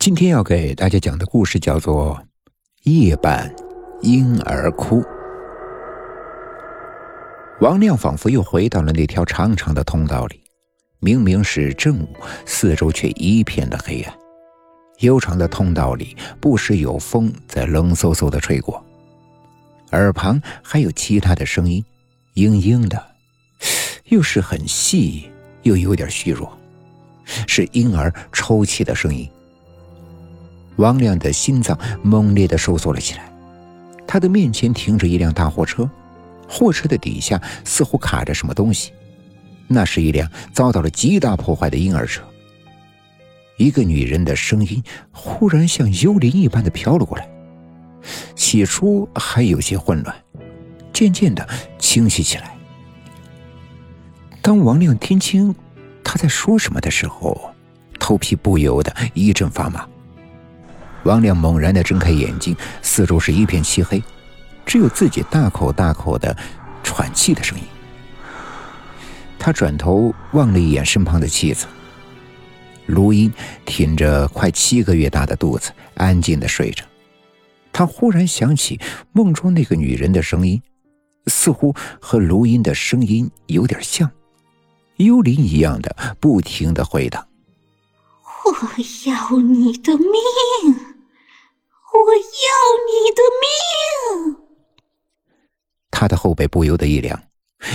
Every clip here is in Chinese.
今天要给大家讲的故事叫做《夜半婴儿哭》。王亮仿佛又回到了那条长长的通道里，明明是正午，四周却一片的黑暗。悠长的通道里，不时有风在冷飕飕的吹过，耳旁还有其他的声音，嘤嘤的，又是很细，又有点虚弱，是婴儿抽泣的声音。王亮的心脏猛烈的收缩了起来，他的面前停着一辆大货车，货车的底下似乎卡着什么东西，那是一辆遭到了极大破坏的婴儿车。一个女人的声音忽然像幽灵一般的飘了过来，起初还有些混乱，渐渐的清晰起来。当王亮听清他在说什么的时候，头皮不由得一阵发麻。王亮猛然的睁开眼睛，四周是一片漆黑，只有自己大口大口的喘气的声音。他转头望了一眼身旁的妻子，卢英挺着快七个月大的肚子，安静的睡着。他忽然想起梦中那个女人的声音，似乎和卢英的声音有点像，幽灵一样的不停的回荡：“我要你的命。”我要你的命！他的后背不由得一凉，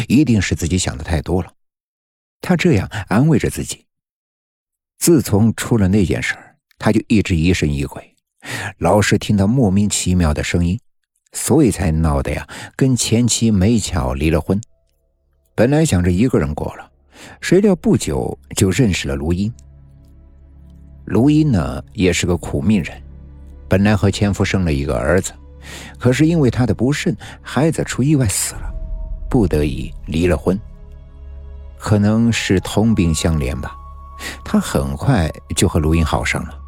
一定是自己想的太多了。他这样安慰着自己。自从出了那件事，他就一直疑神疑鬼，老是听到莫名其妙的声音，所以才闹得呀，跟前妻没巧离了婚。本来想着一个人过了，谁料不久就认识了卢英。卢英呢，也是个苦命人。本来和前夫生了一个儿子，可是因为他的不慎，孩子出意外死了，不得已离了婚。可能是同病相怜吧，他很快就和卢英好上了。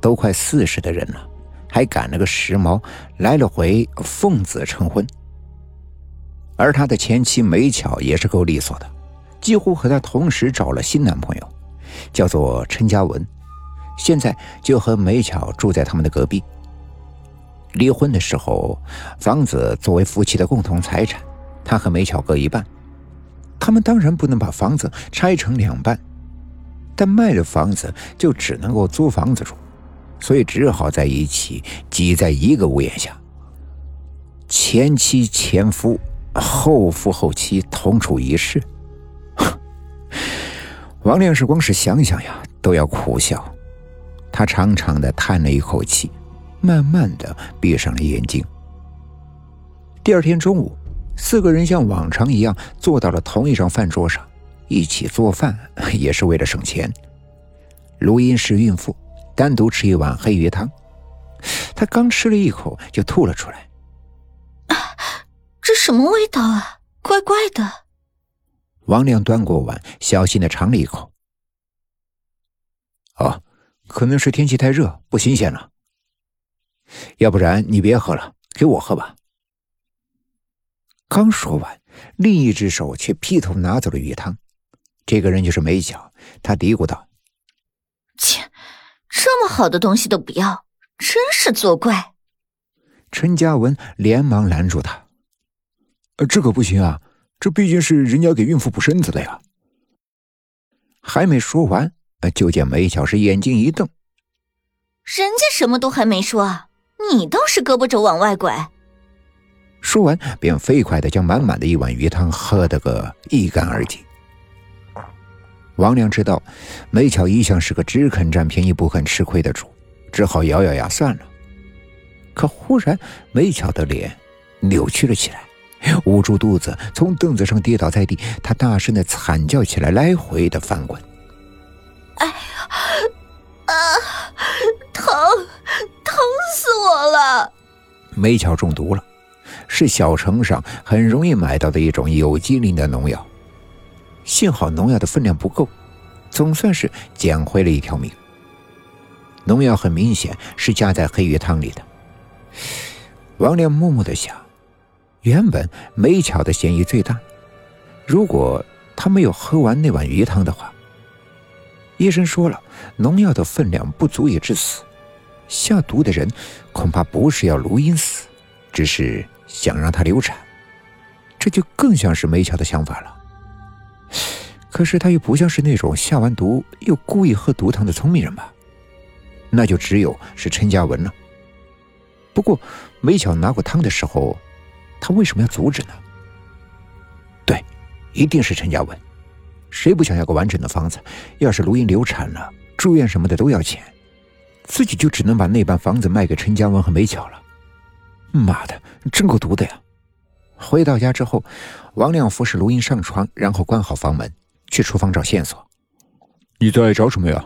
都快四十的人了，还赶了个时髦，来了回奉子成婚。而他的前妻美巧也是够利索的，几乎和他同时找了新男朋友，叫做陈嘉文。现在就和美巧住在他们的隔壁。离婚的时候，房子作为夫妻的共同财产，他和美巧各一半。他们当然不能把房子拆成两半，但卖了房子就只能够租房子住，所以只好在一起挤在一个屋檐下。前妻前夫，后夫后妻同处一室。王亮是光是想想呀，都要苦笑。他长长的叹了一口气，慢慢的闭上了眼睛。第二天中午，四个人像往常一样坐到了同一张饭桌上，一起做饭也是为了省钱。卢英是孕妇，单独吃一碗黑鱼汤，她刚吃了一口就吐了出来。啊，这什么味道啊？怪怪的。王亮端过碗，小心的尝了一口。哦。可能是天气太热，不新鲜了。要不然你别喝了，给我喝吧。刚说完，另一只手却劈头拿走了鱼汤。这个人就是梅晓，他嘀咕道：“切，这么好的东西都不要，真是作怪。”陈嘉文连忙拦住他：“呃，这可不行啊，这毕竟是人家给孕妇补身子的呀。”还没说完。就见梅巧是眼睛一瞪，人家什么都还没说，你倒是胳膊肘往外拐。说完，便飞快的将满满的一碗鱼汤喝得个一干二净。王良知道梅巧一向是个只肯占便宜不肯吃亏的主，只好咬咬牙算了。可忽然，梅巧的脸扭曲了起来，捂住肚子，从凳子上跌倒在地，她大声的惨叫起来，来回的翻滚。梅巧中毒了，是小城上很容易买到的一种有机磷的农药。幸好农药的分量不够，总算是捡回了一条命。农药很明显是加在黑鱼汤里的。王亮默默的想，原本梅巧的嫌疑最大，如果他没有喝完那碗鱼汤的话。医生说了，农药的分量不足以致死，下毒的人恐怕不是要卢英死，只是想让她流产。这就更像是梅巧的想法了。可是他又不像是那种下完毒又故意喝毒汤的聪明人吧？那就只有是陈嘉文了。不过梅巧拿过汤的时候，他为什么要阻止呢？对，一定是陈嘉文。谁不想要个完整的房子？要是卢英流产了，住院什么的都要钱，自己就只能把那半房子卖给陈嘉文和梅巧了。妈的，真够毒的呀！回到家之后，王亮扶侍卢英上床，然后关好房门，去厨房找线索。你在找什么呀？